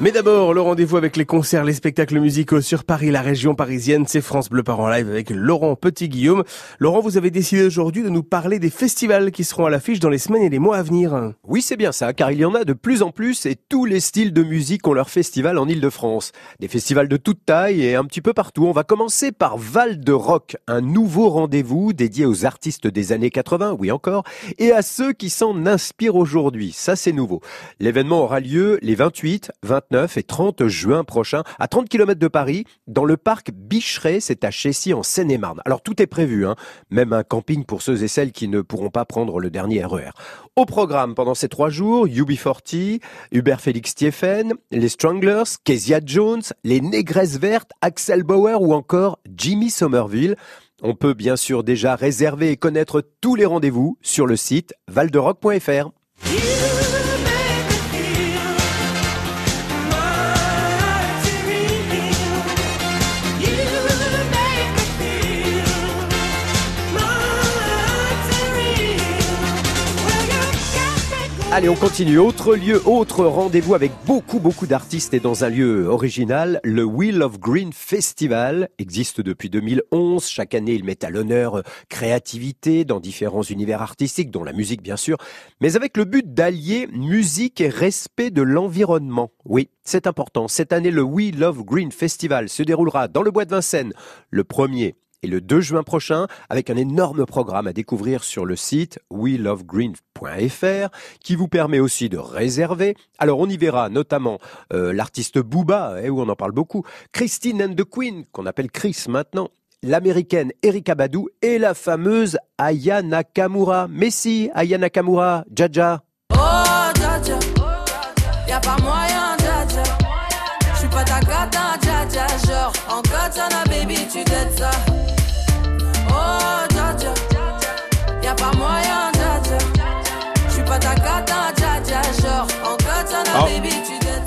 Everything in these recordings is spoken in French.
Mais d'abord, le rendez-vous avec les concerts, les spectacles musicaux sur Paris, la région parisienne, c'est France Bleu Paris en live avec Laurent Petit-Guillaume. Laurent, vous avez décidé aujourd'hui de nous parler des festivals qui seront à l'affiche dans les semaines et les mois à venir. Oui, c'est bien ça, car il y en a de plus en plus et tous les styles de musique ont leur festival en Ile-de-France. Des festivals de toute taille et un petit peu partout. On va commencer par Val de Rock, un nouveau rendez-vous dédié aux artistes des années 80, oui encore, et à ceux qui s'en inspirent aujourd'hui. Ça, c'est nouveau. L'événement aura lieu les 28, 29 et 30 juin prochains à 30 km de Paris, dans le parc Bicheret, c'est à Chessy en Seine-et-Marne. Alors tout est prévu, hein même un camping pour ceux et celles qui ne pourront pas prendre le dernier RER. Au programme pendant ces trois jours, UB40, Hubert Félix Thieffen, les Stranglers, Kezia Jones, les Négresses Vertes, Axel Bauer ou encore Jimmy Somerville. On peut bien sûr déjà réserver et connaître tous les rendez-vous sur le site valderock.fr. Allez, on continue. Autre lieu, autre rendez-vous avec beaucoup, beaucoup d'artistes et dans un lieu original. Le Wheel of Green Festival existe depuis 2011. Chaque année, il met à l'honneur euh, créativité dans différents univers artistiques, dont la musique bien sûr, mais avec le but d'allier musique et respect de l'environnement. Oui, c'est important. Cette année, le Wheel of Green Festival se déroulera dans le bois de Vincennes le 1er et le 2 juin prochain avec un énorme programme à découvrir sur le site welovegreen.fr qui vous permet aussi de réserver. Alors on y verra notamment euh, l'artiste Booba, eh, où on en parle beaucoup, Christine and the Queen, qu'on appelle Chris maintenant, l'américaine Erika Badu et la fameuse Aya Nakamura. Messi, Aya Nakamura, Jaja. Oh, pas moyen. Je suis pas. Genre, baby, tu t'aides ça.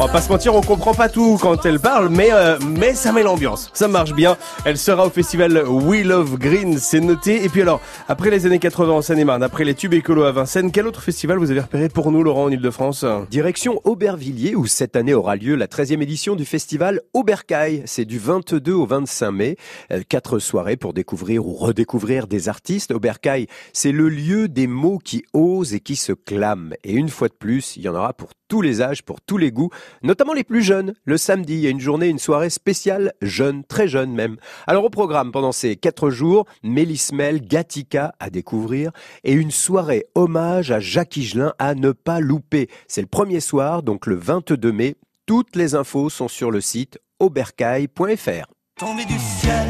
On va pas se mentir, on comprend pas tout quand elle parle, mais euh, mais ça met l'ambiance, ça marche bien. Elle sera au festival We Love Green, c'est noté. Et puis alors, après les années 80 en Seine-et-Marne, après les tubes écolos à Vincennes, quel autre festival vous avez repéré pour nous, Laurent, en Ile-de-France? Direction Aubervilliers où cette année aura lieu la 13e édition du festival Aubercaille. C'est du 22 au 25 mai. Euh, Quatre soirées pour découvrir ou redécouvrir des artistes. Aubercaille, c'est le lieu des mots qui osent et qui se clament. Et une fois de plus, il y en aura pour tous les âges, pour tous les goûts, notamment les plus jeunes. Le samedi, il y a une journée, une soirée spéciale, jeune, très jeune même. Alors au programme, pendant ces quatre jours, Mélismel, Gatica à découvrir et une soirée hommage à Jacques Higelin à ne pas louper. C'est le premier soir, donc le 22 mai. Toutes les infos sont sur le site aubercaille.fr. Du ciel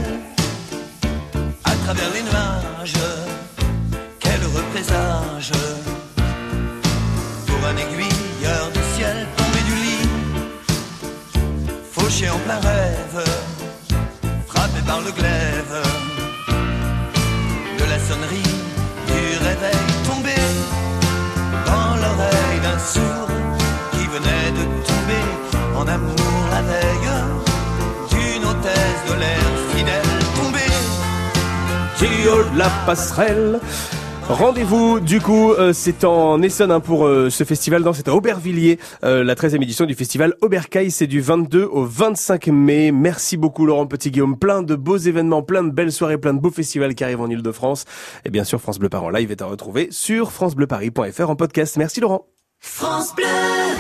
à travers les nuages. Fauché en plein rêve, frappé par le glaive de la sonnerie du réveil tombé dans l'oreille d'un sourd qui venait de tomber en amour la veille d'une hôtesse de l'air fidèle tombée. De la passerelle. Rendez-vous, du coup, euh, c'est en Essonne hein, pour euh, ce festival, dans c'est à Aubervilliers, euh, la 13e édition du festival Aubercaille, c'est du 22 au 25 mai. Merci beaucoup Laurent Petit-Guillaume, plein de beaux événements, plein de belles soirées, plein de beaux festivals qui arrivent en Ile-de-France. Et bien sûr, France Bleu Paris en live est à retrouver sur francebleuparis.fr en podcast. Merci Laurent. France Bleu.